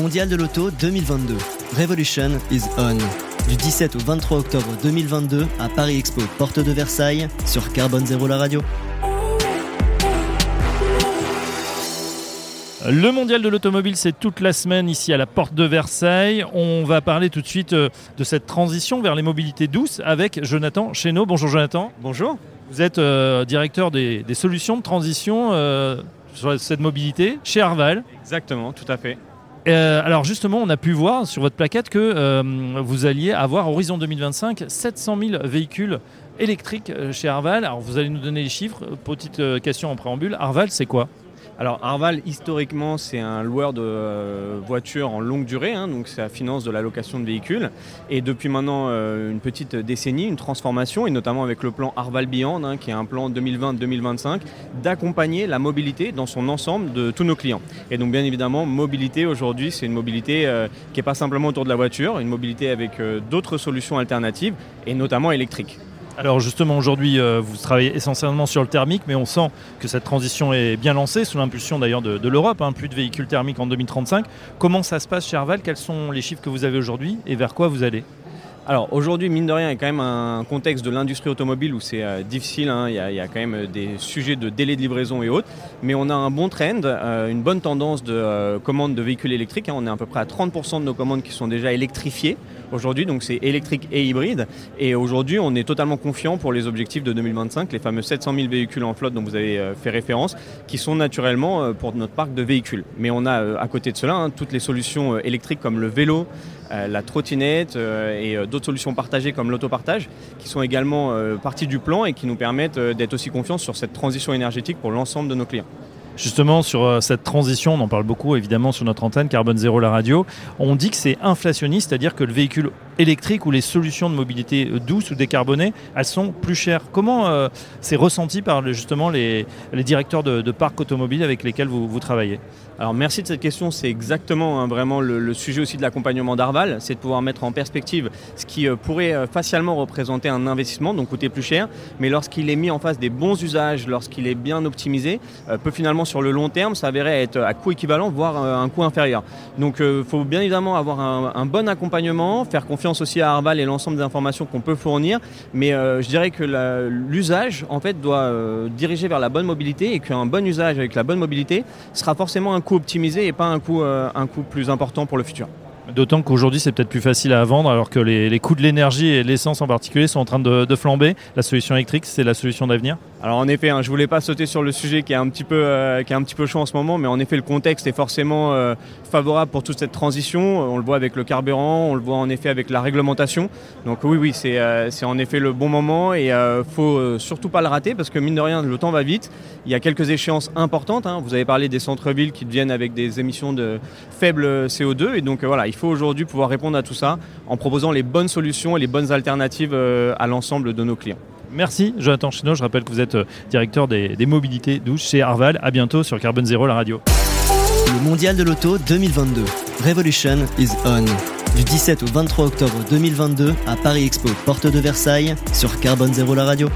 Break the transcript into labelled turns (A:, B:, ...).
A: Mondial de l'auto 2022. Revolution is on. Du 17 au 23 octobre 2022 à Paris Expo, porte de Versailles, sur Carbone Zéro la radio.
B: Le mondial de l'automobile, c'est toute la semaine ici à la porte de Versailles. On va parler tout de suite euh, de cette transition vers les mobilités douces avec Jonathan Chéneau. Bonjour Jonathan.
C: Bonjour.
B: Vous êtes euh, directeur des, des solutions de transition euh, sur cette mobilité chez Arval.
C: Exactement, tout à fait.
B: Euh, alors justement, on a pu voir sur votre plaquette que euh, vous alliez avoir horizon 2025 700 000 véhicules électriques euh, chez Arval. Alors vous allez nous donner les chiffres. Petite question en préambule. Arval, c'est quoi?
C: Alors Arval, historiquement, c'est un loueur de euh, voitures en longue durée, hein, donc ça finance de la location de véhicules. Et depuis maintenant euh, une petite décennie, une transformation, et notamment avec le plan Arval Beyond, hein, qui est un plan 2020-2025, d'accompagner la mobilité dans son ensemble de tous nos clients. Et donc bien évidemment, mobilité aujourd'hui, c'est une mobilité euh, qui n'est pas simplement autour de la voiture, une mobilité avec d'autres solutions alternatives, et notamment électriques.
B: Alors justement, aujourd'hui, euh, vous travaillez essentiellement sur le thermique, mais on sent que cette transition est bien lancée, sous l'impulsion d'ailleurs de, l'Europe, hein, plus de véhicules thermiques en 2035. Comment ça se passe chez Arval Quels sont les chiffres que vous avez aujourd'hui et vers quoi vous allez?
C: Alors aujourd'hui, mine de rien, il y a quand même un contexte de l'industrie automobile où c'est euh, difficile, hein. il, y a, quand même des sujets de délai de livraison et autres, mais on a un bon trend, euh, une bonne tendance de euh, commandes de véhicules électriques. hein. On est à peu près à 30% de nos commandes qui sont déjà électrifiées aujourd'hui, donc c'est électrique et hybride. Et aujourd'hui, on est totalement confiant pour les objectifs de 2025, les fameux 700 000 véhicules en flotte dont vous avez euh, fait référence, qui sont naturellement euh, pour notre parc de véhicules. Mais on a euh, à côté de cela hein, toutes les solutions euh, électriques comme le vélo, euh, la trottinette euh, et euh, d'autres solutions partagées comme l'autopartage, qui sont également euh, partie du plan et qui nous permettent euh, d'être aussi confiants sur cette transition énergétique pour l'ensemble de nos clients.
B: Justement, sur euh, cette transition, on en parle beaucoup évidemment sur notre antenne Carbone Zéro, la radio. On dit que c'est inflationniste, c'est-à-dire que le véhicule électrique ou les solutions de mobilité euh, douce ou décarbonées, elles sont plus chères. Comment euh, c'est ressenti par justement les, directeurs de, de parcs automobiles avec lesquels vous, travaillez?
C: Alors merci de cette question, c'est exactement hein, vraiment le, sujet aussi de l'accompagnement d'Arval, c'est de pouvoir mettre en perspective ce qui euh, pourrait euh, facialement représenter un investissement, donc coûter plus cher, mais lorsqu'il est mis en face des bons usages, lorsqu'il est bien optimisé, peut finalement sur le long terme s'avérer être à coût équivalent, voire un coût inférieur. Donc il faut bien évidemment avoir un bon accompagnement, faire confiance aussi à Arval et l'ensemble des informations qu'on peut fournir, mais euh, je dirais que l'usage en fait doit euh, diriger vers la bonne mobilité et qu'un bon usage avec la bonne mobilité sera forcément un coût optimisé et pas un coût, euh, plus important pour le futur.
B: D'autant qu'aujourd'hui, c'est peut-être plus facile à vendre, alors que les, coûts de l'énergie et l'essence en particulier sont en train de flamber. La solution électrique, c'est la solution d'avenir?
C: Alors en effet, hein, je voulais pas sauter sur le sujet qui est un petit peu, euh, qui est un petit peu chaud en ce moment, mais en effet le contexte est forcément euh, favorable pour toute cette transition. Euh, On le voit avec le carburant, on le voit en effet avec la réglementation. Donc oui, oui, c'est euh, en effet le bon moment et faut surtout pas le rater parce que mine de rien, le temps va vite. Il y a quelques échéances importantes. hein. Vous avez parlé des centres-villes qui deviennent avec des émissions de faible CO2 et donc voilà, il faut aujourd'hui pouvoir répondre à tout ça en proposant les bonnes solutions et les bonnes alternatives à l'ensemble de nos clients.
B: Merci Jonathan Chino, je rappelle que vous êtes euh, directeur des, mobilités douces chez Arval. À bientôt sur Carbone Zéro, la radio.
A: Le Mondial de l'auto 2022. Revolution is on. Du 17 au 23 octobre 2022 à Paris Expo, porte de Versailles, sur Carbone Zéro la radio.